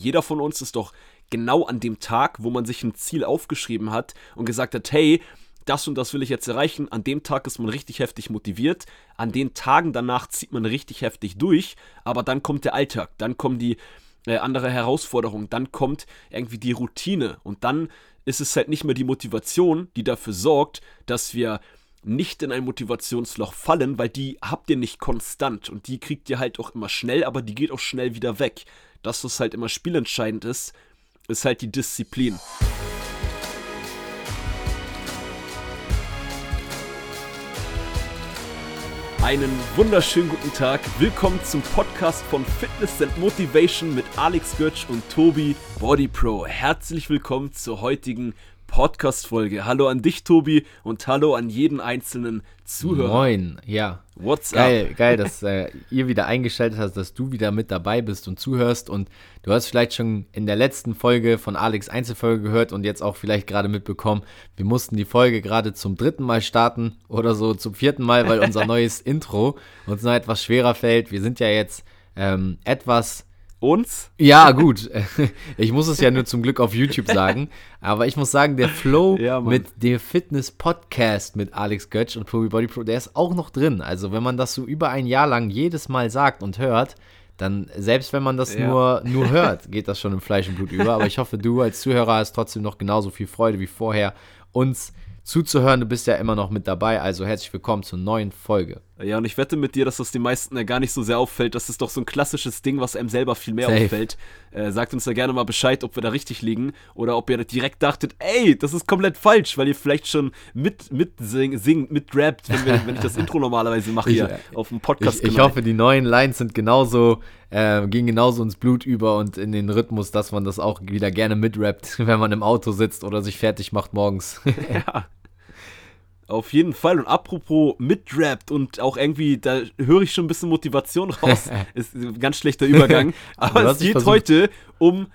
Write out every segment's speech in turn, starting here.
jeder von uns ist doch genau an dem Tag, wo man sich ein Ziel aufgeschrieben hat und gesagt hat, hey, das und das will ich jetzt erreichen. An dem Tag ist man richtig heftig motiviert. An den Tagen danach zieht man richtig heftig durch. Aber dann kommt der Alltag, dann kommen die äh, andere Herausforderungen, dann kommt irgendwie die Routine und dann ist es halt nicht mehr die Motivation, die dafür sorgt, dass wir nicht in ein Motivationsloch fallen, weil die habt ihr nicht konstant und die kriegt ihr halt auch immer schnell, aber die geht auch schnell wieder weg. Das, was halt immer spielentscheidend ist, ist halt die Disziplin. Einen wunderschönen guten Tag. Willkommen zum Podcast von Fitness and Motivation mit Alex Götsch und Tobi Body Pro. Herzlich willkommen zur heutigen Podcast-Folge. Hallo an dich, Tobi, und hallo an jeden einzelnen Zuhörer. Moin, ja. What's geil, up? Geil, dass äh, ihr wieder eingeschaltet hast, dass du wieder mit dabei bist und zuhörst. Und du hast vielleicht schon in der letzten Folge von Alex Einzelfolge gehört und jetzt auch vielleicht gerade mitbekommen, wir mussten die Folge gerade zum dritten Mal starten oder so zum vierten Mal, weil unser neues Intro uns noch etwas schwerer fällt. Wir sind ja jetzt ähm, etwas uns? Ja, gut. Ich muss es ja nur zum Glück auf YouTube sagen. Aber ich muss sagen, der Flow ja, mit dem Fitness-Podcast mit Alex Götsch und Tobi Body Pro, der ist auch noch drin. Also, wenn man das so über ein Jahr lang jedes Mal sagt und hört, dann, selbst wenn man das ja. nur, nur hört, geht das schon im Fleisch und Blut über. Aber ich hoffe, du als Zuhörer hast trotzdem noch genauso viel Freude wie vorher, uns zuzuhören. Du bist ja immer noch mit dabei, also herzlich willkommen zur neuen Folge. Ja, und ich wette mit dir, dass das den meisten ja gar nicht so sehr auffällt. Das ist doch so ein klassisches Ding, was einem selber viel mehr Safe. auffällt. Äh, sagt uns da gerne mal Bescheid, ob wir da richtig liegen oder ob ihr direkt dachtet, ey, das ist komplett falsch, weil ihr vielleicht schon mit, mit sing, singt, mit rappt, wenn, wir, wenn ich das Intro normalerweise mache hier ich, auf dem Podcast. Ich, ich, hoffe, die neuen Lines sind genauso, äh, gehen genauso ins Blut über und in den Rhythmus, dass man das auch wieder gerne mitrappt, wenn man im Auto sitzt oder sich fertig macht morgens. ja. Auf jeden Fall. Und apropos mitrappt und auch irgendwie, da höre ich schon ein bisschen Motivation raus. ist ein ganz schlechter Übergang. Aber es geht heute um.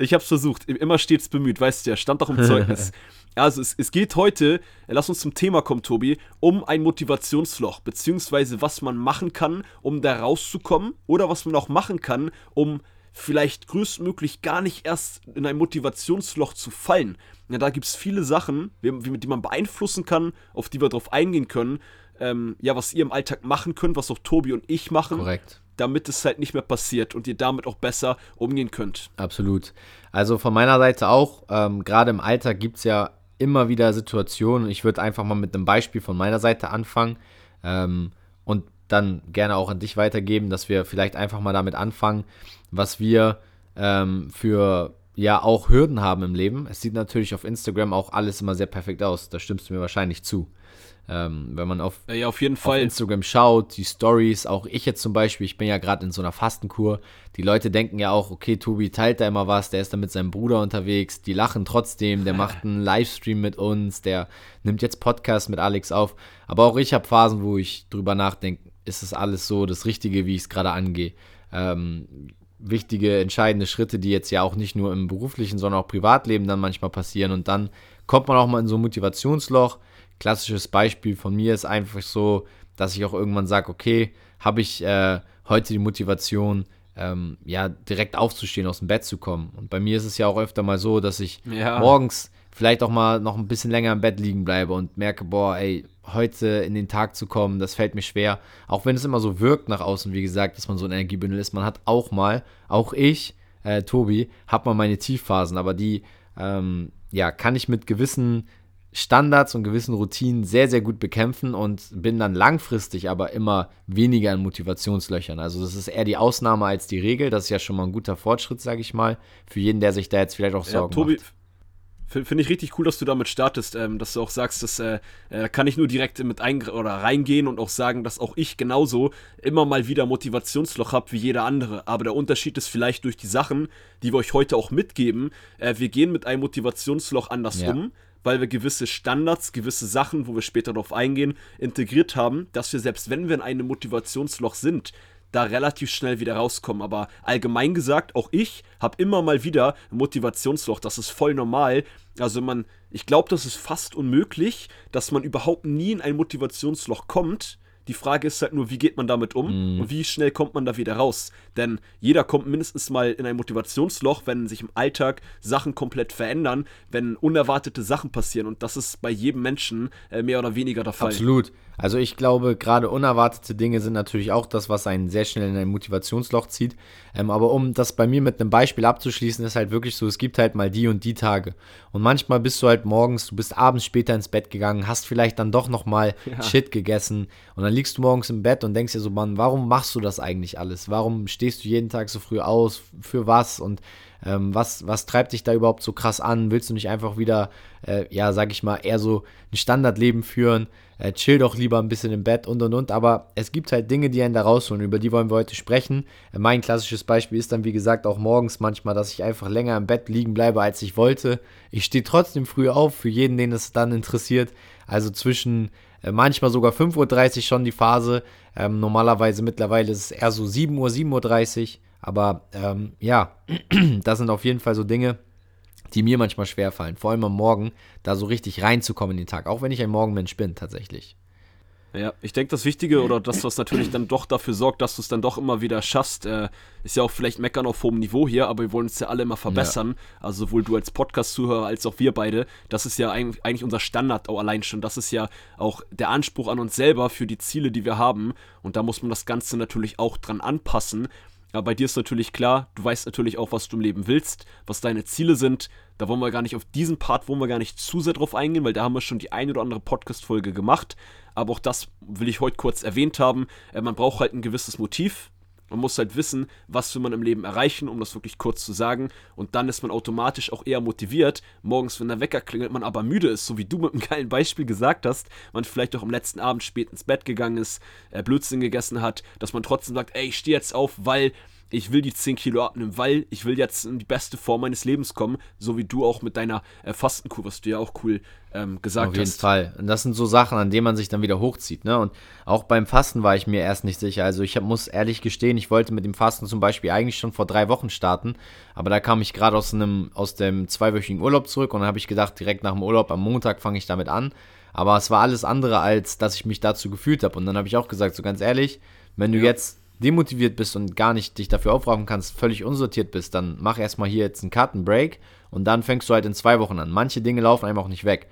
Ich habe es versucht, immer stets bemüht, weißt du ja, stand doch im Zeugnis. Also es, es, geht heute, lass uns zum Thema kommen, Tobi, um ein Motivationsloch, beziehungsweise was man machen kann, um da rauszukommen oder was man auch machen kann, um vielleicht größtmöglich gar nicht erst in ein Motivationsloch zu fallen. Ja, da gibt es viele Sachen, wie, wie, die man beeinflussen kann, auf die wir drauf eingehen können. Ähm, ja, was ihr im Alltag machen könnt, was auch Tobi und ich machen. Korrekt. Damit es halt nicht mehr passiert und ihr damit auch besser umgehen könnt. Absolut. Also von meiner Seite auch, ähm, gerade im Alltag gibt es ja immer wieder Situationen. Ich würde einfach mal mit einem Beispiel von meiner Seite anfangen ähm, und dann gerne auch an dich weitergeben, dass wir vielleicht einfach mal damit anfangen, was wir ähm, für ja auch Hürden haben im Leben. Es sieht natürlich auf Instagram auch alles immer sehr perfekt aus. Da stimmst du mir wahrscheinlich zu. Ähm, wenn man auf, ja, auf jeden Fall. Auf Instagram schaut, die Stories, auch ich jetzt zum Beispiel, ich bin ja gerade in so einer Fastenkur. Die Leute denken ja auch, okay, Tobi teilt da immer was, der ist da mit seinem Bruder unterwegs, die lachen trotzdem, der macht einen Livestream mit uns, der nimmt jetzt Podcast mit Alex auf. Aber auch ich habe Phasen, wo ich drüber nachdenke, ist das alles so das Richtige, wie ich es gerade angehe. Ähm, wichtige, entscheidende Schritte, die jetzt ja auch nicht nur im beruflichen, sondern auch Privatleben dann manchmal passieren. Und dann kommt man auch mal in so ein Motivationsloch. Klassisches Beispiel von mir ist einfach so, dass ich auch irgendwann sage, okay, habe ich äh, heute die Motivation, ähm, ja, direkt aufzustehen, aus dem Bett zu kommen. Und bei mir ist es ja auch öfter mal so, dass ich ja. morgens vielleicht auch mal noch ein bisschen länger im Bett liegen bleibe und merke, boah, ey, heute in den Tag zu kommen, das fällt mir schwer. Auch wenn es immer so wirkt nach außen, wie gesagt, dass man so ein Energiebündel ist. Man hat auch mal, auch ich, äh, Tobi, habe mal meine Tiefphasen, aber die, ähm, ja, kann ich mit gewissen Standards und gewissen Routinen sehr, sehr gut bekämpfen und bin dann langfristig aber immer weniger in Motivationslöchern. Also das ist eher die Ausnahme als die Regel. Das ist ja schon mal ein guter Fortschritt, sage ich mal, für jeden, der sich da jetzt vielleicht auch Sorgen ja, Tobi, macht. Finde ich richtig cool, dass du damit startest, ähm, dass du auch sagst, dass äh, äh, kann ich nur direkt mit ein oder reingehen und auch sagen, dass auch ich genauso immer mal wieder Motivationsloch habe wie jeder andere. Aber der Unterschied ist vielleicht durch die Sachen, die wir euch heute auch mitgeben. Äh, wir gehen mit einem Motivationsloch anders ja. um, weil wir gewisse Standards, gewisse Sachen, wo wir später darauf eingehen, integriert haben, dass wir selbst wenn wir in einem Motivationsloch sind, da relativ schnell wieder rauskommen. Aber allgemein gesagt, auch ich habe immer mal wieder ein Motivationsloch. Das ist voll normal. Also man, ich glaube, das ist fast unmöglich, dass man überhaupt nie in ein Motivationsloch kommt. Die Frage ist halt nur, wie geht man damit um mm. und wie schnell kommt man da wieder raus? Denn jeder kommt mindestens mal in ein Motivationsloch, wenn sich im Alltag Sachen komplett verändern, wenn unerwartete Sachen passieren. Und das ist bei jedem Menschen äh, mehr oder weniger der Fall. Absolut. Also ich glaube, gerade unerwartete Dinge sind natürlich auch das, was einen sehr schnell in ein Motivationsloch zieht. Ähm, aber um das bei mir mit einem Beispiel abzuschließen, ist halt wirklich so, es gibt halt mal die und die Tage. Und manchmal bist du halt morgens, du bist abends später ins Bett gegangen, hast vielleicht dann doch nochmal ja. Shit gegessen und dann liegst du morgens im Bett und denkst dir so, Mann, warum machst du das eigentlich alles? Warum stehst du jeden Tag so früh aus? Für was? Und ähm, was, was treibt dich da überhaupt so krass an? Willst du nicht einfach wieder, äh, ja, sag ich mal, eher so ein Standardleben führen? Äh, chill doch lieber ein bisschen im Bett und und und. Aber es gibt halt Dinge, die einen da rausholen. Über die wollen wir heute sprechen. Äh, mein klassisches Beispiel ist dann, wie gesagt, auch morgens manchmal, dass ich einfach länger im Bett liegen bleibe, als ich wollte. Ich stehe trotzdem früh auf, für jeden, den es dann interessiert. Also zwischen manchmal sogar 5.30 Uhr schon die Phase. Ähm, normalerweise mittlerweile ist es eher so 7 Uhr, 7.30 Uhr. Aber ähm, ja, das sind auf jeden Fall so Dinge, die mir manchmal schwerfallen. Vor allem am Morgen, da so richtig reinzukommen in den Tag. Auch wenn ich ein Morgenmensch bin, tatsächlich. Ja, ich denke, das Wichtige oder das, was natürlich dann doch dafür sorgt, dass du es dann doch immer wieder schaffst, äh, ist ja auch vielleicht meckern auf hohem Niveau hier, aber wir wollen uns ja alle immer verbessern. Ja. Also sowohl du als Podcast-Zuhörer als auch wir beide. Das ist ja eigentlich unser Standard auch allein schon. Das ist ja auch der Anspruch an uns selber für die Ziele, die wir haben. Und da muss man das Ganze natürlich auch dran anpassen. Aber bei dir ist natürlich klar, du weißt natürlich auch, was du im Leben willst, was deine Ziele sind. Da wollen wir gar nicht auf diesen Part, wollen wir gar nicht zu sehr drauf eingehen, weil da haben wir schon die eine oder andere Podcast-Folge gemacht. Aber auch das will ich heute kurz erwähnt haben. Äh, man braucht halt ein gewisses Motiv. Man muss halt wissen, was will man im Leben erreichen, um das wirklich kurz zu sagen. Und dann ist man automatisch auch eher motiviert. Morgens, wenn der Wecker klingelt, man aber müde ist, so wie du mit einem geilen Beispiel gesagt hast, man vielleicht auch am letzten Abend spät ins Bett gegangen ist, äh, Blödsinn gegessen hat, dass man trotzdem sagt, ey, ich stehe jetzt auf, weil ich will die 10 Kilo abnehmen, weil ich will jetzt in die beste Form meines Lebens kommen, so wie du auch mit deiner äh, Fastenkur, was du ja auch cool ähm, gesagt hast. Auf jeden hast. Fall. Und das sind so Sachen, an denen man sich dann wieder hochzieht. Ne? Und auch beim Fasten war ich mir erst nicht sicher. Also ich hab, muss ehrlich gestehen, ich wollte mit dem Fasten zum Beispiel eigentlich schon vor drei Wochen starten, aber da kam ich gerade aus aus dem zweiwöchigen Urlaub zurück und dann habe ich gedacht, direkt nach dem Urlaub am Montag fange ich damit an. Aber es war alles andere, als dass ich mich dazu gefühlt habe. Und dann habe ich auch gesagt, so ganz ehrlich, wenn du ja. jetzt demotiviert bist und gar nicht dich dafür aufraffen kannst, völlig unsortiert bist, dann mach erstmal hier jetzt einen Cut-and-Break und dann fängst du halt in zwei Wochen an. Manche Dinge laufen einfach auch nicht weg.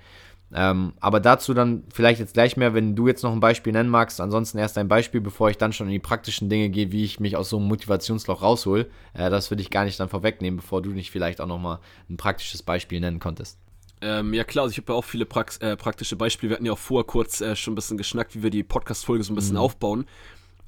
Ähm, aber dazu dann vielleicht jetzt gleich mehr, wenn du jetzt noch ein Beispiel nennen magst. Ansonsten erst ein Beispiel, bevor ich dann schon in die praktischen Dinge gehe, wie ich mich aus so einem Motivationsloch raushol. Äh, das würde ich gar nicht dann vorwegnehmen, bevor du nicht vielleicht auch nochmal ein praktisches Beispiel nennen konntest. Ähm, ja klar, also ich habe ja auch viele Prax äh, praktische Beispiele. Wir hatten ja auch vorher kurz äh, schon ein bisschen geschnackt, wie wir die Podcast-Folge so ein bisschen mhm. aufbauen.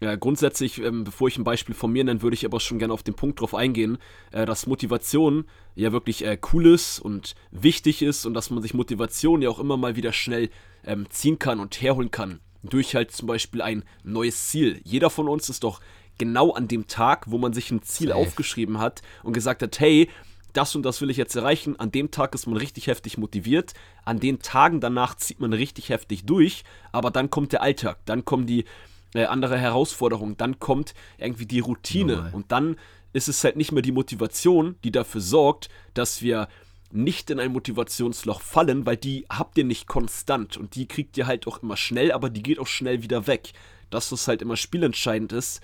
Ja, grundsätzlich, ähm, bevor ich ein Beispiel von mir nenne, würde ich aber schon gerne auf den Punkt drauf eingehen, äh, dass Motivation ja wirklich äh, cool ist und wichtig ist und dass man sich Motivation ja auch immer mal wieder schnell ähm, ziehen kann und herholen kann. Durch halt zum Beispiel ein neues Ziel. Jeder von uns ist doch genau an dem Tag, wo man sich ein Ziel Safe. aufgeschrieben hat und gesagt hat, hey, das und das will ich jetzt erreichen. An dem Tag ist man richtig heftig motiviert. An den Tagen danach zieht man richtig heftig durch. Aber dann kommt der Alltag. Dann kommen die äh, andere Herausforderungen, dann kommt irgendwie die Routine Normal. und dann ist es halt nicht mehr die Motivation, die dafür sorgt, dass wir nicht in ein Motivationsloch fallen, weil die habt ihr nicht konstant und die kriegt ihr halt auch immer schnell, aber die geht auch schnell wieder weg. Das, was halt immer spielentscheidend ist,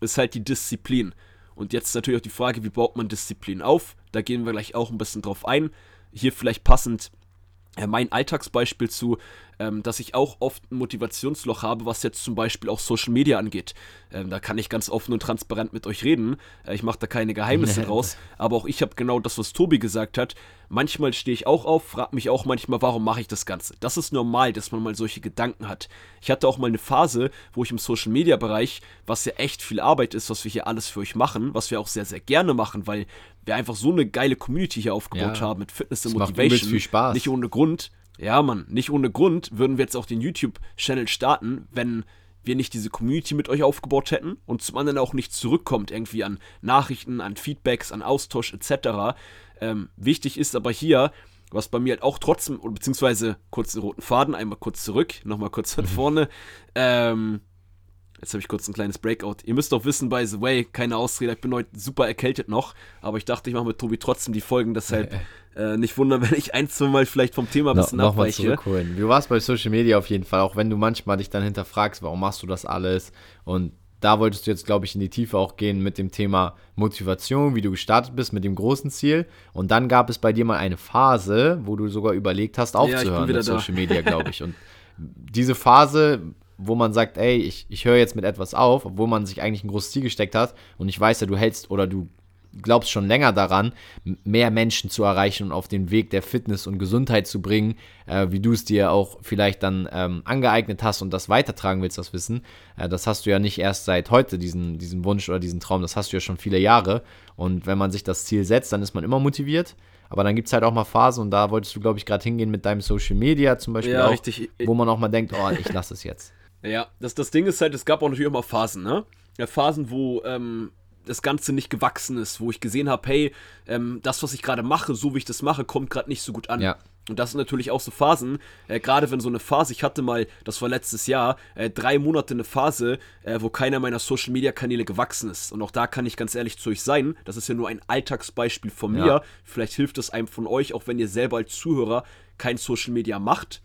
ist halt die Disziplin. Und jetzt natürlich auch die Frage, wie baut man Disziplin auf? Da gehen wir gleich auch ein bisschen drauf ein. Hier vielleicht passend äh, mein Alltagsbeispiel zu, ähm, dass ich auch oft ein Motivationsloch habe, was jetzt zum Beispiel auch Social Media angeht. Ähm, da kann ich ganz offen und transparent mit euch reden. Äh, ich mache da keine Geheimnisse draus. Aber auch ich habe genau das, was Tobi gesagt hat. Manchmal stehe ich auch auf, frage mich auch manchmal, warum mache ich das Ganze? Das ist normal, dass man mal solche Gedanken hat. Ich hatte auch mal eine Phase, wo ich im Social Media Bereich, was ja echt viel Arbeit ist, was wir hier alles für euch machen, was wir auch sehr, sehr gerne machen, weil wir einfach so eine geile Community hier aufgebaut ja. haben mit Fitness und Motivation. Macht viel Spaß. Nicht ohne Grund. Ja, Mann, nicht ohne Grund würden wir jetzt auch den YouTube-Channel starten, wenn wir nicht diese Community mit euch aufgebaut hätten und zum anderen auch nicht zurückkommt irgendwie an Nachrichten, an Feedbacks, an Austausch etc. Ähm, wichtig ist aber hier, was bei mir halt auch trotzdem, beziehungsweise kurz den roten Faden, einmal kurz zurück, nochmal kurz von mhm. vorne, ähm, Jetzt habe ich kurz ein kleines Breakout. Ihr müsst doch wissen, by the way, keine Ausrede, ich bin heute super erkältet noch, aber ich dachte, ich mache mit Tobi trotzdem die Folgen, deshalb äh, nicht wundern, wenn ich ein, zwei Mal vielleicht vom Thema ein bisschen no, abweiche. Zurückholen. Du warst bei Social Media auf jeden Fall, auch wenn du manchmal dich dann hinterfragst, warum machst du das alles und da wolltest du jetzt, glaube ich, in die Tiefe auch gehen mit dem Thema Motivation, wie du gestartet bist mit dem großen Ziel. Und dann gab es bei dir mal eine Phase, wo du sogar überlegt hast, aufzuhören ja, mit Social Media, glaube ich. Und diese Phase, wo man sagt, ey, ich, ich höre jetzt mit etwas auf, obwohl man sich eigentlich ein großes Ziel gesteckt hat und ich weiß ja, du hältst oder du glaubst schon länger daran, mehr Menschen zu erreichen und auf den Weg der Fitness und Gesundheit zu bringen, äh, wie du es dir auch vielleicht dann ähm, angeeignet hast und das weitertragen willst, das Wissen. Äh, das hast du ja nicht erst seit heute, diesen, diesen Wunsch oder diesen Traum, das hast du ja schon viele Jahre. Und wenn man sich das Ziel setzt, dann ist man immer motiviert. Aber dann gibt es halt auch mal Phasen und da wolltest du, glaube ich, gerade hingehen mit deinem Social Media zum Beispiel ja, auch, richtig. wo man auch mal denkt, oh, ich lasse es jetzt. Ja, das, das Ding ist halt, es gab auch natürlich immer Phasen, ne? Ja, Phasen, wo ähm, das Ganze nicht gewachsen ist, wo ich gesehen habe, hey, ähm, das, was ich gerade mache, so wie ich das mache, kommt gerade nicht so gut an. Ja. Und das sind natürlich auch so Phasen, äh, gerade wenn so eine Phase, ich hatte mal, das war letztes Jahr, äh, drei Monate eine Phase, äh, wo keiner meiner Social Media Kanäle gewachsen ist. Und auch da kann ich ganz ehrlich zu euch sein, das ist ja nur ein Alltagsbeispiel von mir. Ja. Vielleicht hilft es einem von euch, auch wenn ihr selber als Zuhörer kein Social Media macht.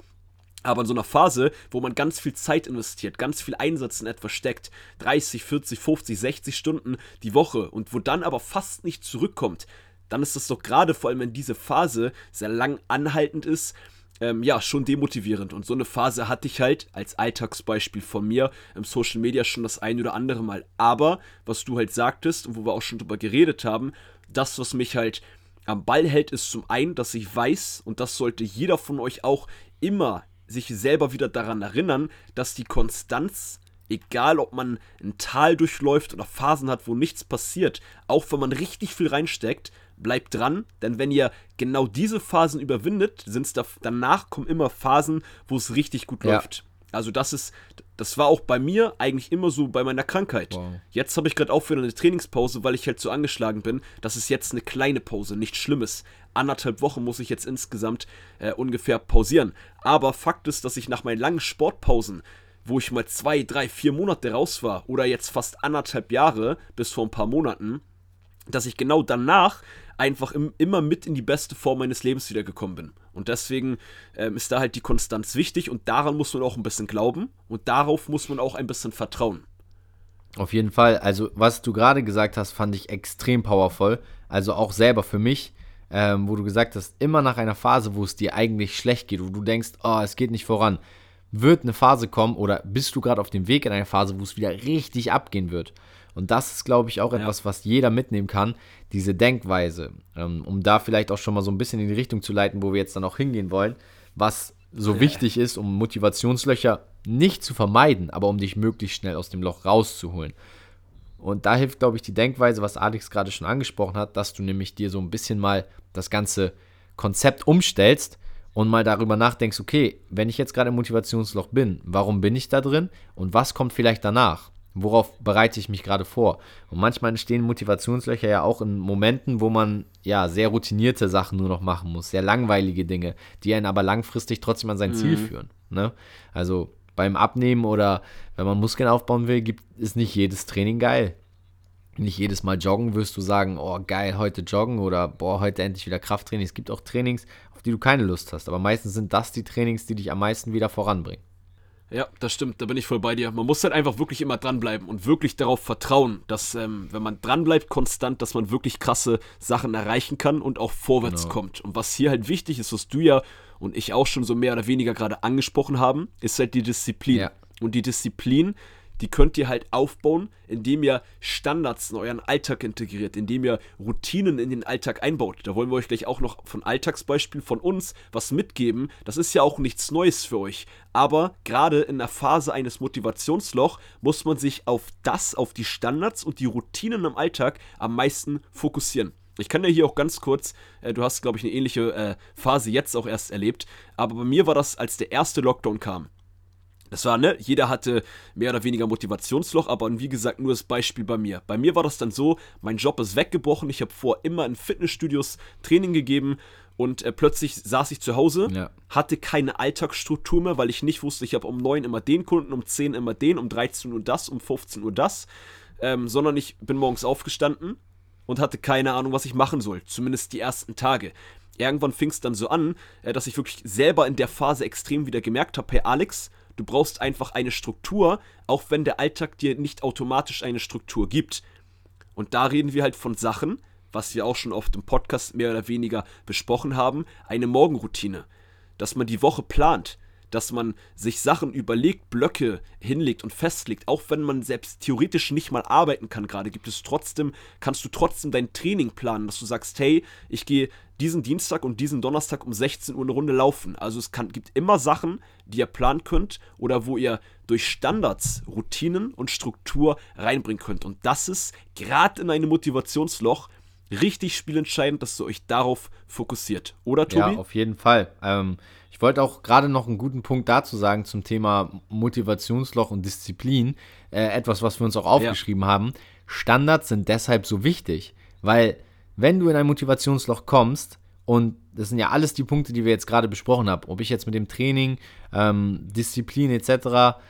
Aber in so einer Phase, wo man ganz viel Zeit investiert, ganz viel Einsatz in etwas steckt, 30, 40, 50, 60 Stunden die Woche und wo dann aber fast nicht zurückkommt, dann ist das doch gerade vor allem, wenn diese Phase sehr lang anhaltend ist, ähm, ja, schon demotivierend. Und so eine Phase hatte ich halt als Alltagsbeispiel von mir im Social Media schon das ein oder andere Mal. Aber, was du halt sagtest und wo wir auch schon drüber geredet haben, das, was mich halt am Ball hält, ist zum einen, dass ich weiß, und das sollte jeder von euch auch immer sich selber wieder daran erinnern, dass die Konstanz, egal ob man ein Tal durchläuft oder Phasen hat, wo nichts passiert, auch wenn man richtig viel reinsteckt, bleibt dran, denn wenn ihr genau diese Phasen überwindet, sind es da, danach kommen immer Phasen, wo es richtig gut ja. läuft. Also das ist, das war auch bei mir eigentlich immer so bei meiner Krankheit. Wow. Jetzt habe ich gerade auch wieder eine Trainingspause, weil ich halt so angeschlagen bin. Das ist jetzt eine kleine Pause, nichts Schlimmes. Anderthalb Wochen muss ich jetzt insgesamt äh, ungefähr pausieren. Aber Fakt ist, dass ich nach meinen langen Sportpausen, wo ich mal zwei, drei, vier Monate raus war, oder jetzt fast anderthalb Jahre bis vor ein paar Monaten, dass ich genau danach einfach im, immer mit in die beste Form meines Lebens wiedergekommen bin. Und deswegen ähm, ist da halt die Konstanz wichtig und daran muss man auch ein bisschen glauben und darauf muss man auch ein bisschen vertrauen. Auf jeden Fall. Also, was du gerade gesagt hast, fand ich extrem powerful. Also auch selber für mich, ähm, wo du gesagt hast, immer nach einer Phase, wo es dir eigentlich schlecht geht, wo du denkst, oh, es geht nicht voran, wird eine Phase kommen oder bist du gerade auf dem Weg in eine Phase, wo es wieder richtig abgehen wird. Und das ist, glaube ich, auch ja. etwas, was jeder mitnehmen kann, diese Denkweise, ähm, um da vielleicht auch schon mal so ein bisschen in die Richtung zu leiten, wo wir jetzt dann auch hingehen wollen, was so ja. wichtig ist, um Motivationslöcher nicht zu vermeiden, aber um dich möglichst schnell aus dem Loch rauszuholen. Und da hilft, glaube ich, die Denkweise, was Alex gerade schon angesprochen hat, dass du nämlich dir so ein bisschen mal das ganze Konzept umstellst und mal darüber nachdenkst, okay, wenn ich jetzt gerade im Motivationsloch bin, warum bin ich da drin und was kommt vielleicht danach? Worauf bereite ich mich gerade vor? Und manchmal entstehen Motivationslöcher ja auch in Momenten, wo man ja sehr routinierte Sachen nur noch machen muss, sehr langweilige Dinge, die einen aber langfristig trotzdem an sein mhm. Ziel führen. Ne? Also beim Abnehmen oder wenn man Muskeln aufbauen will, gibt es nicht jedes Training geil. Nicht jedes Mal joggen wirst du sagen, oh geil, heute joggen oder boah, heute endlich wieder Krafttraining. Es gibt auch Trainings, auf die du keine Lust hast, aber meistens sind das die Trainings, die dich am meisten wieder voranbringen. Ja, das stimmt, da bin ich voll bei dir. Man muss halt einfach wirklich immer dranbleiben und wirklich darauf vertrauen, dass, ähm, wenn man dranbleibt konstant, dass man wirklich krasse Sachen erreichen kann und auch vorwärts genau. kommt. Und was hier halt wichtig ist, was du ja und ich auch schon so mehr oder weniger gerade angesprochen haben, ist halt die Disziplin. Ja. Und die Disziplin die könnt ihr halt aufbauen, indem ihr Standards in euren Alltag integriert, indem ihr Routinen in den Alltag einbaut. Da wollen wir euch gleich auch noch von Alltagsbeispielen von uns was mitgeben. Das ist ja auch nichts Neues für euch. Aber gerade in der Phase eines Motivationsloch muss man sich auf das, auf die Standards und die Routinen im Alltag am meisten fokussieren. Ich kann ja hier auch ganz kurz, äh, du hast, glaube ich, eine ähnliche äh, Phase jetzt auch erst erlebt, aber bei mir war das, als der erste Lockdown kam. Das war, ne, jeder hatte mehr oder weniger Motivationsloch, aber wie gesagt, nur das Beispiel bei mir. Bei mir war das dann so, mein Job ist weggebrochen, ich habe vor immer in Fitnessstudios Training gegeben und äh, plötzlich saß ich zu Hause, ja. hatte keine Alltagsstruktur mehr, weil ich nicht wusste, ich habe um 9 immer den Kunden, um 10 immer den, um 13 Uhr das, um 15 Uhr das, ähm, sondern ich bin morgens aufgestanden und hatte keine Ahnung, was ich machen soll, zumindest die ersten Tage. Irgendwann fing es dann so an, äh, dass ich wirklich selber in der Phase extrem wieder gemerkt habe, hey Alex, du brauchst einfach eine Struktur, auch wenn der Alltag dir nicht automatisch eine Struktur gibt. Und da reden wir halt von Sachen, was wir auch schon oft im Podcast mehr oder weniger besprochen haben, eine Morgenroutine. Dass man die Woche plant, dass man sich Sachen überlegt, Blöcke hinlegt und festlegt, auch wenn man selbst theoretisch nicht mal arbeiten kann gerade, gibt es trotzdem, kannst du trotzdem dein Training planen, dass du sagst, hey, ich gehe diesen Dienstag und diesen Donnerstag um 16 Uhr eine Runde laufen. Also es kann, gibt immer Sachen, die ihr planen könnt oder wo ihr durch Standards, Routinen und Struktur reinbringen könnt. Und das ist gerade in einem Motivationsloch richtig spielentscheidend, dass ihr euch darauf fokussiert. Oder, Tobi? Ja, auf jeden Fall. Ähm, ich wollte auch gerade noch einen guten Punkt dazu sagen zum Thema Motivationsloch und Disziplin. Äh, etwas, was wir uns auch aufgeschrieben ja. haben. Standards sind deshalb so wichtig, weil wenn du in ein Motivationsloch kommst, und das sind ja alles die Punkte, die wir jetzt gerade besprochen haben, ob ich jetzt mit dem Training, ähm, Disziplin etc.,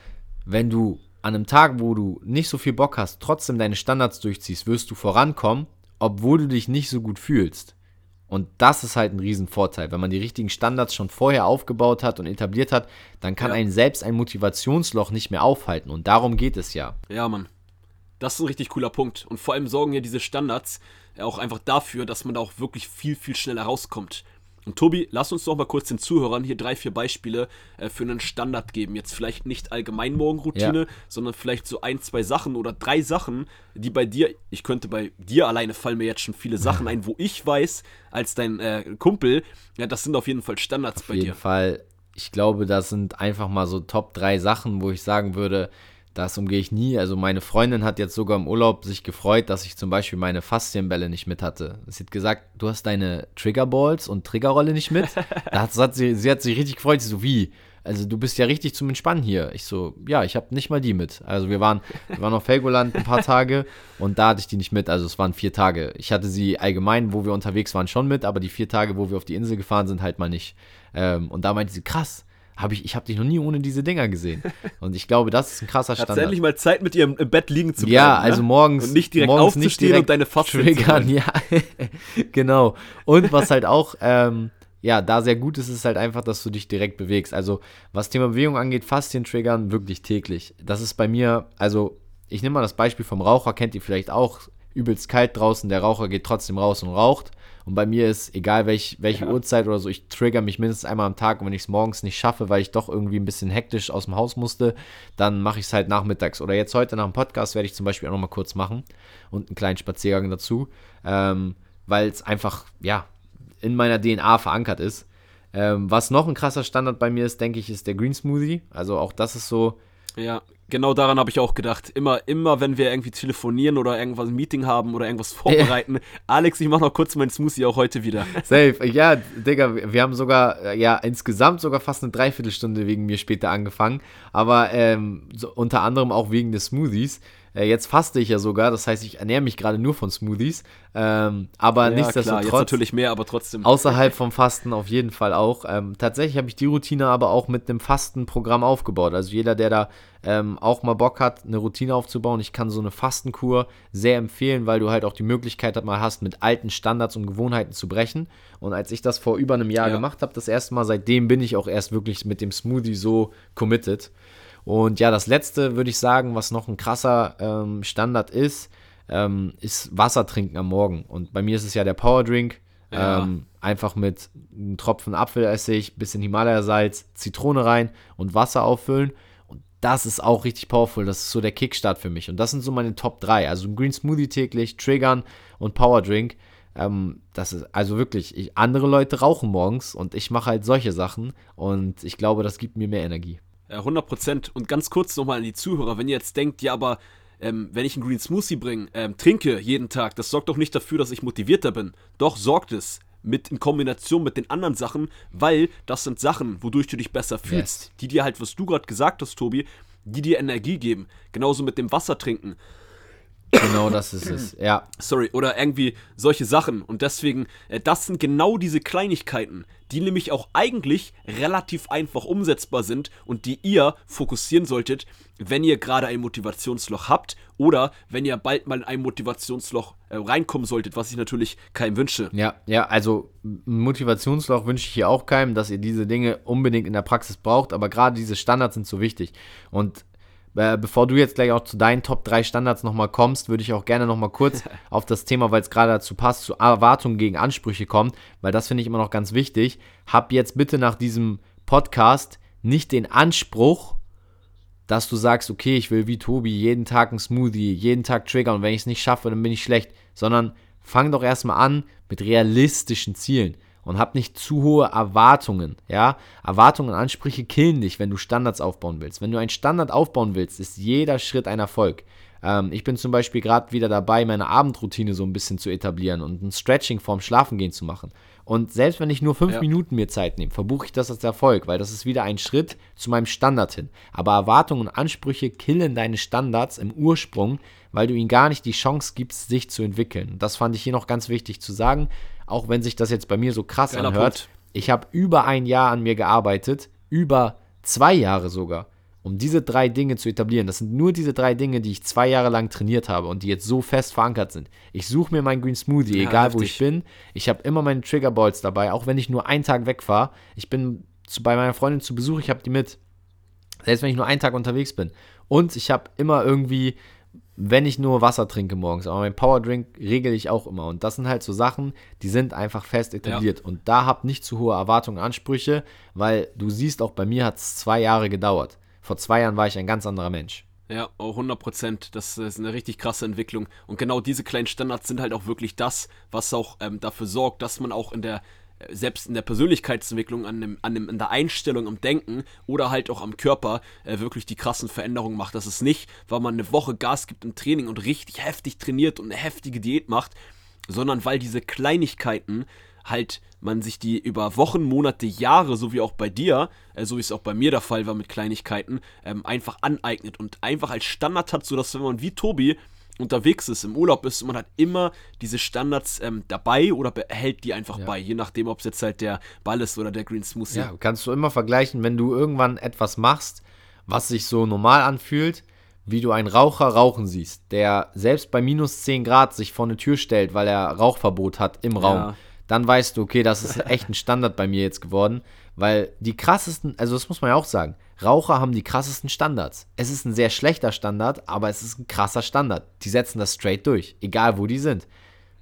wenn du an einem Tag, wo du nicht so viel Bock hast, trotzdem deine Standards durchziehst, wirst du vorankommen, obwohl du dich nicht so gut fühlst. Und das ist halt ein Riesenvorteil. Wenn man die richtigen Standards schon vorher aufgebaut hat und etabliert hat, dann kann ja. einen selbst ein Motivationsloch nicht mehr aufhalten. Und darum geht es ja. Ja, Mann. Das ist ein richtig cooler Punkt. Und vor allem sorgen ja diese Standards auch einfach dafür, dass man da auch wirklich viel, viel schneller rauskommt. Und Tobi, lass uns doch mal kurz den Zuhörern hier drei, vier Beispiele äh, für einen Standard geben. Jetzt vielleicht nicht allgemein Morgenroutine, ja. sondern vielleicht so ein, zwei Sachen oder drei Sachen, die bei dir, ich könnte bei dir alleine fallen mir jetzt schon viele Sachen ein, wo ich weiß, als dein äh, Kumpel, ja, das sind auf jeden Fall Standards auf bei dir. Auf jeden Fall. Ich glaube, das sind einfach mal so Top drei Sachen, wo ich sagen würde, das umgehe ich nie. Also meine Freundin hat jetzt sogar im Urlaub sich gefreut, dass ich zum Beispiel meine Faszienbälle nicht mit hatte. Sie hat gesagt, du hast deine Triggerballs und Triggerrolle nicht mit. da hat, hat sie, sie hat sich richtig gefreut. Sie so, wie? Also du bist ja richtig zum Entspannen hier. Ich so, ja, ich habe nicht mal die mit. Also wir waren, wir waren auf Helgoland ein paar Tage und da hatte ich die nicht mit. Also es waren vier Tage. Ich hatte sie allgemein, wo wir unterwegs waren, schon mit, aber die vier Tage, wo wir auf die Insel gefahren sind, halt mal nicht. Ähm, und da meinte sie, krass, hab ich, ich habe dich noch nie ohne diese Dinger gesehen. Und ich glaube, das ist ein krasser Standard. Hat endlich mal Zeit, mit ihr im, im, Bett liegen zu bleiben. Ja, also ne? morgens. Und nicht direkt morgens aufzustehen nicht direkt und deine Faust triggern. Ja, genau. Und was halt auch, ähm, ja, da sehr gut ist, ist halt einfach, dass du dich direkt bewegst. Also, was Thema Bewegung angeht, Faszien triggern wirklich täglich. Das ist bei mir, also, ich nehme mal das Beispiel vom Raucher, kennt ihr vielleicht auch, übelst kalt draußen, der Raucher geht trotzdem raus und raucht. Und bei mir ist, egal welch, welche ja. Uhrzeit oder so, ich trigger mich mindestens einmal am Tag und wenn ich es morgens nicht schaffe, weil ich doch irgendwie ein bisschen hektisch aus dem Haus musste, dann mache ich es halt nachmittags. Oder jetzt heute nach dem Podcast werde ich zum Beispiel auch nochmal kurz machen und einen kleinen Spaziergang dazu, ähm, weil es einfach, ja, in meiner DNA verankert ist. Ähm, was noch ein krasser Standard bei mir ist, denke ich, ist der Green Smoothie. Also auch das ist so. Ja, genau daran habe ich auch gedacht. Immer, immer, wenn wir irgendwie telefonieren oder irgendwas ein Meeting haben oder irgendwas vorbereiten. Ja. Alex, ich mache noch kurz meinen Smoothie auch heute wieder. Safe. Ja, Digga, wir haben sogar, ja, insgesamt sogar fast eine Dreiviertelstunde wegen mir später angefangen. Aber ähm, so, unter anderem auch wegen des Smoothies. Äh, jetzt faste ich ja sogar, das heißt, ich ernähre mich gerade nur von Smoothies. Ähm, aber ja, nichtsdestotrotz. Klar, natürlich mehr, aber trotzdem. Außerhalb vom Fasten auf jeden Fall auch. Ähm, tatsächlich habe ich die Routine aber auch mit einem Fastenprogramm aufgebaut. Also jeder, der da ähm, auch mal Bock hat, eine Routine aufzubauen, ich kann so eine Fastenkur sehr empfehlen, weil du halt auch die Möglichkeit mal hast, mit alten Standards und Gewohnheiten zu brechen. Und als ich das vor über einem Jahr ja. gemacht habe, das erste Mal, seitdem bin ich auch erst wirklich mit dem Smoothie so committed. Und ja, das letzte würde ich sagen, was noch ein krasser ähm, Standard ist, ähm, ist Wasser trinken am Morgen. Und bei mir ist es ja der Powerdrink. Ja. Ähm, einfach mit einem Tropfen Apfelessig, bisschen Himalaya-Salz, Zitrone rein und Wasser auffüllen. Und das ist auch richtig powerful. Das ist so der Kickstart für mich. Und das sind so meine Top 3. Also ein Green Smoothie täglich, Triggern und Powerdrink. Ähm, das ist also wirklich, ich, andere Leute rauchen morgens und ich mache halt solche Sachen. Und ich glaube, das gibt mir mehr Energie. 100 Prozent. Und ganz kurz nochmal an die Zuhörer, wenn ihr jetzt denkt, ja, aber ähm, wenn ich einen Green Smoothie bringe, ähm, trinke jeden Tag, das sorgt doch nicht dafür, dass ich motivierter bin. Doch sorgt es mit in Kombination mit den anderen Sachen, weil das sind Sachen, wodurch du dich besser fühlst, yes. die dir halt, was du gerade gesagt hast, Tobi, die dir Energie geben. Genauso mit dem Wasser trinken. Genau das ist es, ja. Sorry, oder irgendwie solche Sachen. Und deswegen, äh, das sind genau diese Kleinigkeiten, die nämlich auch eigentlich relativ einfach umsetzbar sind und die ihr fokussieren solltet, wenn ihr gerade ein Motivationsloch habt oder wenn ihr bald mal in ein Motivationsloch äh, reinkommen solltet, was ich natürlich keinem wünsche. Ja, ja, also ein Motivationsloch wünsche ich hier auch keinem, dass ihr diese Dinge unbedingt in der Praxis braucht, aber gerade diese Standards sind so wichtig. Und bevor du jetzt gleich auch zu deinen Top 3 Standards nochmal kommst, würde ich auch gerne nochmal kurz auf das Thema, weil es gerade dazu passt, zu Erwartungen gegen Ansprüche kommen, weil das finde ich immer noch ganz wichtig. Hab jetzt bitte nach diesem Podcast nicht den Anspruch, dass du sagst, okay, ich will wie Tobi jeden Tag einen Smoothie, jeden Tag Trigger und wenn ich es nicht schaffe, dann bin ich schlecht, sondern fang doch erstmal an mit realistischen Zielen und hab nicht zu hohe Erwartungen. Ja, Erwartungen und Ansprüche killen dich, wenn du Standards aufbauen willst. Wenn du einen Standard aufbauen willst, ist jeder Schritt ein Erfolg. Ähm, ich bin zum Beispiel gerade wieder dabei, meine Abendroutine so ein bisschen zu etablieren und ein Stretching vorm Schlafengehen zu machen. Und selbst wenn ich nur fünf ja. Minuten mir Zeit nehme, verbuche ich das als Erfolg, weil das ist wieder ein Schritt zu meinem Standard hin. Aber Erwartungen und Ansprüche killen deine Standards im Ursprung, weil du ihnen gar nicht die Chance gibst, sich zu entwickeln. Das fand ich hier noch ganz wichtig zu sagen auch wenn sich das jetzt bei mir so krass Geiler anhört, Punkt. ich habe über ein Jahr an mir gearbeitet, über zwei Jahre sogar, um diese drei Dinge zu etablieren. Das sind nur diese drei Dinge, die ich zwei Jahre lang trainiert habe und die jetzt so fest verankert sind. Ich suche mir meinen Green Smoothie, ja, egal heftig. wo ich bin. Ich habe immer meine Trigger Balls dabei, auch wenn ich nur einen Tag wegfahre. Ich bin zu, bei meiner Freundin zu Besuch, ich habe die mit. Selbst wenn ich nur einen Tag unterwegs bin. Und ich habe immer irgendwie wenn ich nur Wasser trinke morgens. Aber mein Powerdrink regel ich auch immer. Und das sind halt so Sachen, die sind einfach fest etabliert. Ja. Und da hab nicht zu hohe Erwartungen, Ansprüche, weil du siehst, auch bei mir hat es zwei Jahre gedauert. Vor zwei Jahren war ich ein ganz anderer Mensch. Ja, oh, 100 Prozent. Das ist eine richtig krasse Entwicklung. Und genau diese kleinen Standards sind halt auch wirklich das, was auch ähm, dafür sorgt, dass man auch in der selbst in der Persönlichkeitsentwicklung, an, dem, an, dem, an der Einstellung, am Denken oder halt auch am Körper äh, wirklich die krassen Veränderungen macht. Das ist nicht, weil man eine Woche Gas gibt im Training und richtig heftig trainiert und eine heftige Diät macht, sondern weil diese Kleinigkeiten halt man sich die über Wochen, Monate, Jahre, so wie auch bei dir, äh, so wie es auch bei mir der Fall war mit Kleinigkeiten, ähm, einfach aneignet und einfach als Standard hat, sodass wenn man wie Tobi unterwegs ist, im Urlaub ist, man hat immer diese Standards ähm, dabei oder behält die einfach ja. bei, je nachdem, ob es jetzt halt der Ball ist oder der Green Smoothie. Ja, kannst du immer vergleichen, wenn du irgendwann etwas machst, was sich so normal anfühlt, wie du einen Raucher rauchen siehst, der selbst bei minus 10 Grad sich vor eine Tür stellt, weil er Rauchverbot hat im Raum. Ja. Dann weißt du, okay, das ist echt ein Standard bei mir jetzt geworden, weil die krassesten, also das muss man ja auch sagen, Raucher haben die krassesten Standards. Es ist ein sehr schlechter Standard, aber es ist ein krasser Standard. Die setzen das straight durch, egal wo die sind.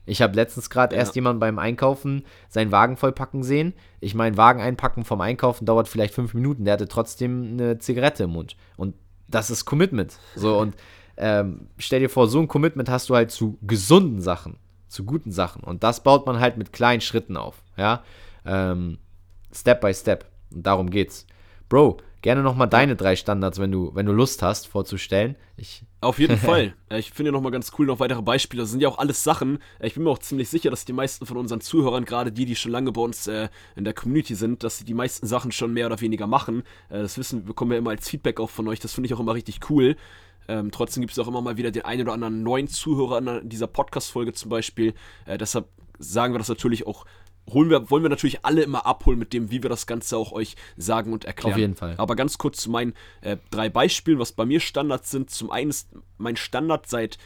Ich habe letztens gerade ja. erst jemanden beim Einkaufen seinen Wagen vollpacken sehen. Ich meine, Wagen einpacken vom Einkaufen dauert vielleicht fünf Minuten. Der hatte trotzdem eine Zigarette im Mund. Und das ist Commitment. So, und ähm, stell dir vor, so ein Commitment hast du halt zu gesunden Sachen, zu guten Sachen. Und das baut man halt mit kleinen Schritten auf. Ja, ähm, Step by Step. Und darum geht's. Bro, gerne nochmal deine drei Standards, wenn du, wenn du Lust hast, vorzustellen. Ich Auf jeden Fall. Ich finde nochmal ganz cool noch weitere Beispiele. Das sind ja auch alles Sachen. Ich bin mir auch ziemlich sicher, dass die meisten von unseren Zuhörern, gerade die, die schon lange bei uns äh, in der Community sind, dass sie die meisten Sachen schon mehr oder weniger machen. Äh, das wissen, bekommen wir immer als Feedback auch von euch. Das finde ich auch immer richtig cool. Ähm, trotzdem gibt es auch immer mal wieder den einen oder anderen neuen Zuhörer in dieser Podcast-Folge zum Beispiel. Äh, deshalb sagen wir das natürlich auch holen wir, wollen wir natürlich alle immer abholen mit dem, wie wir das Ganze auch euch sagen und erklären. Auf jeden Fall. Aber ganz kurz zu meinen äh, drei Beispielen, was bei mir Standards sind. Zum einen ist mein Standard seit,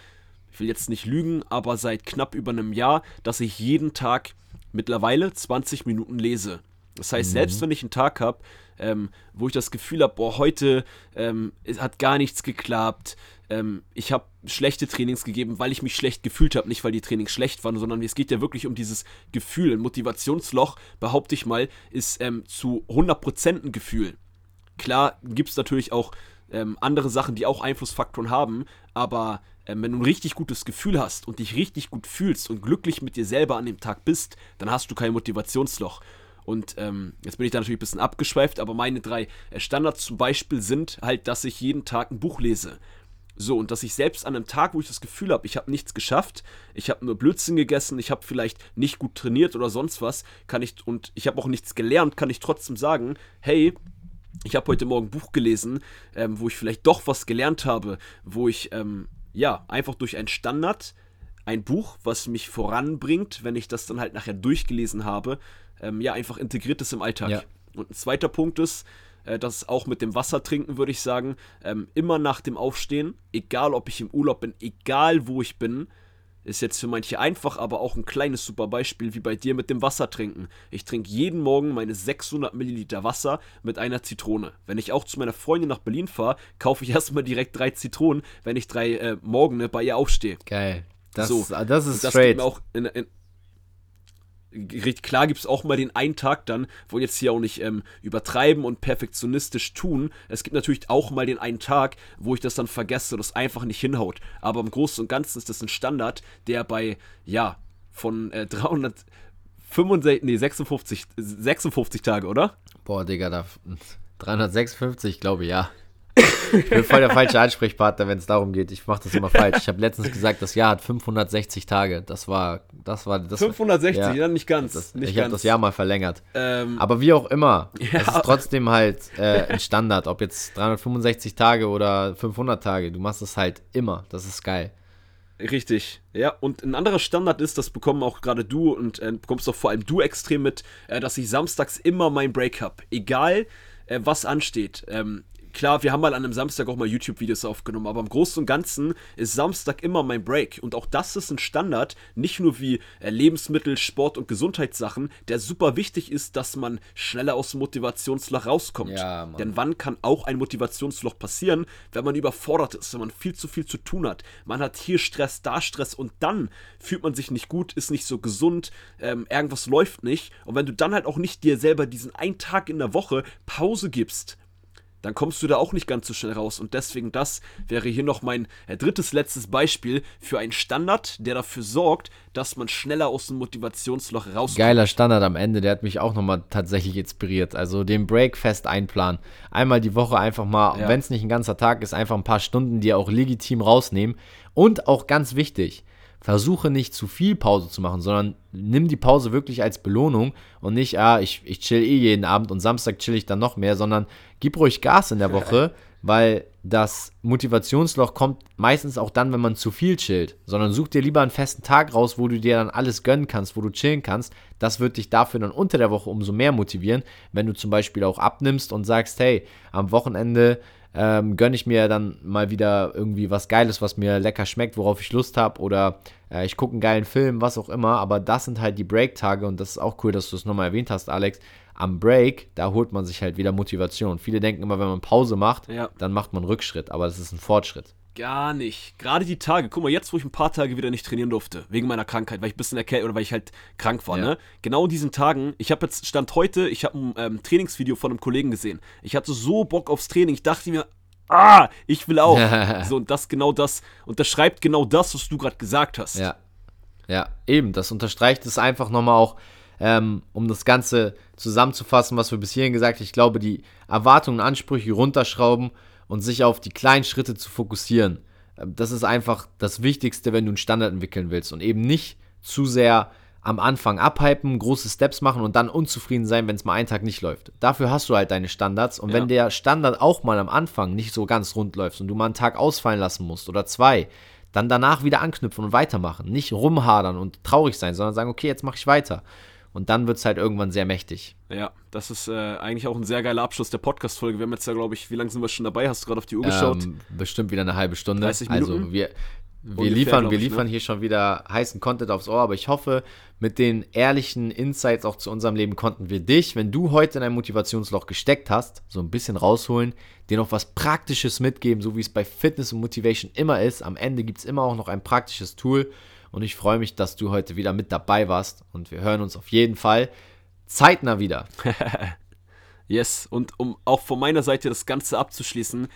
ich will jetzt nicht lügen, aber seit knapp über einem Jahr, dass ich jeden Tag mittlerweile 20 Minuten lese. Das heißt, mhm. selbst wenn ich einen Tag habe, ähm, wo ich das Gefühl habe, boah, heute ähm, hat gar nichts geklappt, ähm, ich habe schlechte Trainings gegeben, weil ich mich schlecht gefühlt habe, nicht weil die Trainings schlecht waren, sondern es geht ja wirklich um dieses Gefühl. Ein Motivationsloch, behaupte ich mal, ist ähm, zu 100% ein Gefühl. Klar gibt es natürlich auch ähm, andere Sachen, die auch Einflussfaktoren haben, aber ähm, wenn du ein richtig gutes Gefühl hast und dich richtig gut fühlst und glücklich mit dir selber an dem Tag bist, dann hast du kein Motivationsloch. Und ähm, jetzt bin ich da natürlich ein bisschen abgeschweift, aber meine drei äh, Standards zum Beispiel sind halt, dass ich jeden Tag ein Buch lese. So, und dass ich selbst an einem Tag, wo ich das Gefühl habe, ich habe nichts geschafft, ich habe nur Blödsinn gegessen, ich habe vielleicht nicht gut trainiert oder sonst was, kann ich, und ich habe auch nichts gelernt, kann ich trotzdem sagen, hey, ich habe heute Morgen ein Buch gelesen, ähm, wo ich vielleicht doch was gelernt habe, wo ich ähm, ja, einfach durch einen Standard, ein Buch, was mich voranbringt, wenn ich das dann halt nachher durchgelesen habe, ähm, ja, einfach integriert ist im Alltag. Ja. Und ein zweiter Punkt ist, äh, das auch mit dem Wasser trinken, würde ich sagen, ähm, immer nach dem Aufstehen, egal ob ich im Urlaub bin, egal wo ich bin, ist jetzt für manche einfach, aber auch ein kleines super Beispiel wie bei dir mit dem Wasser trinken. Ich trinke jeden Morgen meine 600 Milliliter Wasser mit einer Zitrone. Wenn ich auch zu meiner Freundin nach Berlin fahre, kaufe ich erstmal direkt drei Zitronen, wenn ich drei äh, Morgen bei ihr aufstehe. Geil. Das, so, das ist das straight. auch in, in, Klar gibt es auch mal den einen Tag dann, wo jetzt hier auch nicht ähm, übertreiben und perfektionistisch tun. Es gibt natürlich auch mal den einen Tag, wo ich das dann vergesse, das einfach nicht hinhaut. Aber im Großen und Ganzen ist das ein Standard, der bei, ja, von äh, 365, nee, 56, 56 Tage, oder? Boah, Digga, da 356, glaube ich, ja. Ich bin voll der falsche Ansprechpartner, wenn es darum geht. Ich mache das immer falsch. Ich habe letztens gesagt, das Jahr hat 560 Tage. Das war, das war, das 560, ja, ja nicht ganz. Das, nicht ich habe das Jahr mal verlängert. Ähm, Aber wie auch immer, ja. es ist trotzdem halt äh, ein Standard. Ob jetzt 365 Tage oder 500 Tage, du machst es halt immer. Das ist geil. Richtig, ja. Und ein anderer Standard ist, das bekommen auch gerade du und äh, bekommst doch vor allem du extrem mit, äh, dass ich samstags immer mein Break habe. Egal, äh, was ansteht. Ähm, klar, wir haben mal an einem Samstag auch mal YouTube-Videos aufgenommen, aber im Großen und Ganzen ist Samstag immer mein Break. Und auch das ist ein Standard, nicht nur wie äh, Lebensmittel, Sport und Gesundheitssachen, der super wichtig ist, dass man schneller aus dem Motivationsloch rauskommt. Ja, Denn wann kann auch ein Motivationsloch passieren, wenn man überfordert ist, wenn man viel zu viel zu tun hat. Man hat hier Stress, da Stress und dann fühlt man sich nicht gut, ist nicht so gesund, ähm, irgendwas läuft nicht. Und wenn du dann halt auch nicht dir selber diesen einen Tag in der Woche Pause gibst, dann kommst du da auch nicht ganz so schnell raus. Und deswegen das wäre hier noch mein äh, drittes, letztes Beispiel für einen Standard, der dafür sorgt, dass man schneller aus dem Motivationsloch rauskommt. Geiler Standard am Ende, der hat mich auch nochmal tatsächlich inspiriert. Also den Break fest einplanen. Einmal die Woche einfach mal, ja. wenn es nicht ein ganzer Tag ist, einfach ein paar Stunden, die auch legitim rausnehmen. Und auch ganz wichtig, versuche nicht zu viel Pause zu machen, sondern nimm die Pause wirklich als Belohnung und nicht, ah, ich, ich chill eh jeden Abend und Samstag chill ich dann noch mehr, sondern gib ruhig Gas in der Woche, weil das Motivationsloch kommt meistens auch dann, wenn man zu viel chillt, sondern such dir lieber einen festen Tag raus, wo du dir dann alles gönnen kannst, wo du chillen kannst. Das wird dich dafür dann unter der Woche umso mehr motivieren, wenn du zum Beispiel auch abnimmst und sagst, hey, am Wochenende ähm, gönne ich mir dann mal wieder irgendwie was Geiles, was mir lecker schmeckt, worauf ich Lust habe oder äh, ich gucke einen geilen Film, was auch immer. Aber das sind halt die Break-Tage und das ist auch cool, dass du es nochmal erwähnt hast, Alex. Am Break, da holt man sich halt wieder Motivation. Viele denken immer, wenn man Pause macht, ja. dann macht man Rückschritt, aber das ist ein Fortschritt. Gar nicht. Gerade die Tage. Guck mal, jetzt, wo ich ein paar Tage wieder nicht trainieren durfte, wegen meiner Krankheit, weil ich ein bisschen erkältet oder weil ich halt krank war, ja. ne? Genau in diesen Tagen, ich habe jetzt, Stand heute, ich habe ein ähm, Trainingsvideo von einem Kollegen gesehen. Ich hatte so Bock aufs Training. Ich dachte mir, ah, ich will auch. so, und das genau das unterschreibt genau das, was du gerade gesagt hast. Ja. Ja, eben, das unterstreicht es einfach nochmal auch, ähm, um das Ganze zusammenzufassen, was wir bis hierhin gesagt haben. Ich glaube, die Erwartungen und Ansprüche runterschrauben und sich auf die kleinen Schritte zu fokussieren. Ähm, das ist einfach das Wichtigste, wenn du einen Standard entwickeln willst und eben nicht zu sehr am Anfang abhypen, große Steps machen und dann unzufrieden sein, wenn es mal einen Tag nicht läuft. Dafür hast du halt deine Standards und ja. wenn der Standard auch mal am Anfang nicht so ganz rund läuft und du mal einen Tag ausfallen lassen musst oder zwei, dann danach wieder anknüpfen und weitermachen. Nicht rumhadern und traurig sein, sondern sagen, okay, jetzt mache ich weiter. Und dann wird es halt irgendwann sehr mächtig. Ja, das ist äh, eigentlich auch ein sehr geiler Abschluss der Podcast-Folge. Wir haben jetzt ja, glaube ich, wie lange sind wir schon dabei? Hast du gerade auf die Uhr geschaut? Ähm, bestimmt wieder eine halbe Stunde. 30 Minuten. Also wir, wir liefern, wir liefern ich, ne? hier schon wieder heißen Content aufs Ohr, aber ich hoffe, mit den ehrlichen Insights auch zu unserem Leben konnten wir dich, wenn du heute in ein Motivationsloch gesteckt hast, so ein bisschen rausholen, dir noch was Praktisches mitgeben, so wie es bei Fitness und Motivation immer ist. Am Ende gibt es immer auch noch ein praktisches Tool und ich freue mich, dass du heute wieder mit dabei warst und wir hören uns auf jeden Fall zeitnah wieder. yes, und um auch von meiner Seite das Ganze abzuschließen,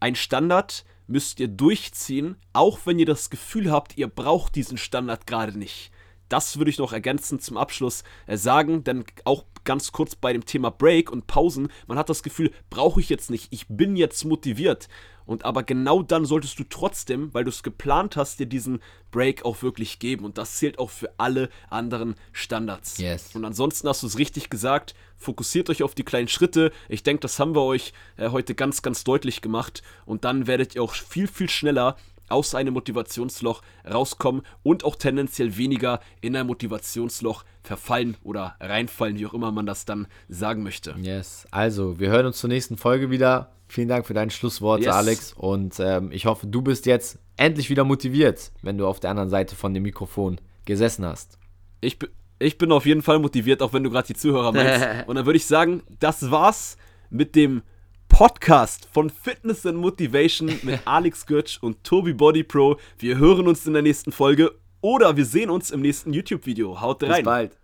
ein Standard, müsst ihr durchziehen, auch wenn ihr das Gefühl habt, ihr braucht diesen Standard gerade nicht. Das würde ich noch ergänzend zum Abschluss äh, sagen, denn auch ganz kurz bei dem Thema Break und Pausen, man hat das Gefühl, brauche ich jetzt nicht, ich bin jetzt motiviert. Und aber genau dann solltest du trotzdem, weil du es geplant hast, dir diesen Break auch wirklich geben. Und das zählt auch für alle anderen Standards. Yes. Und ansonsten hast du es richtig gesagt, fokussiert euch auf die kleinen Schritte. Ich denke, das haben wir euch äh, heute ganz, ganz deutlich gemacht. Und dann werdet ihr auch viel, viel schneller aus einem Motivationsloch rauskommen und auch tendenziell weniger in ein Motivationsloch verfallen oder reinfallen, wie auch immer man das dann sagen möchte. Yes, also wir hören uns zur nächsten Folge wieder. Vielen Dank für dein Schlusswort, yes. Alex. Und ähm, ich hoffe, du bist jetzt endlich wieder motiviert, wenn du auf der anderen Seite von dem Mikrofon gesessen hast. Ich, ich bin auf jeden Fall motiviert, auch wenn du gerade die Zuhörer meinst. Und dann würde ich sagen, das war's mit dem Podcast von Fitness and Motivation mit Alex Götsch und Tobi Body Pro. Wir hören uns in der nächsten Folge oder wir sehen uns im nächsten YouTube-Video. Haut rein. Bis bald.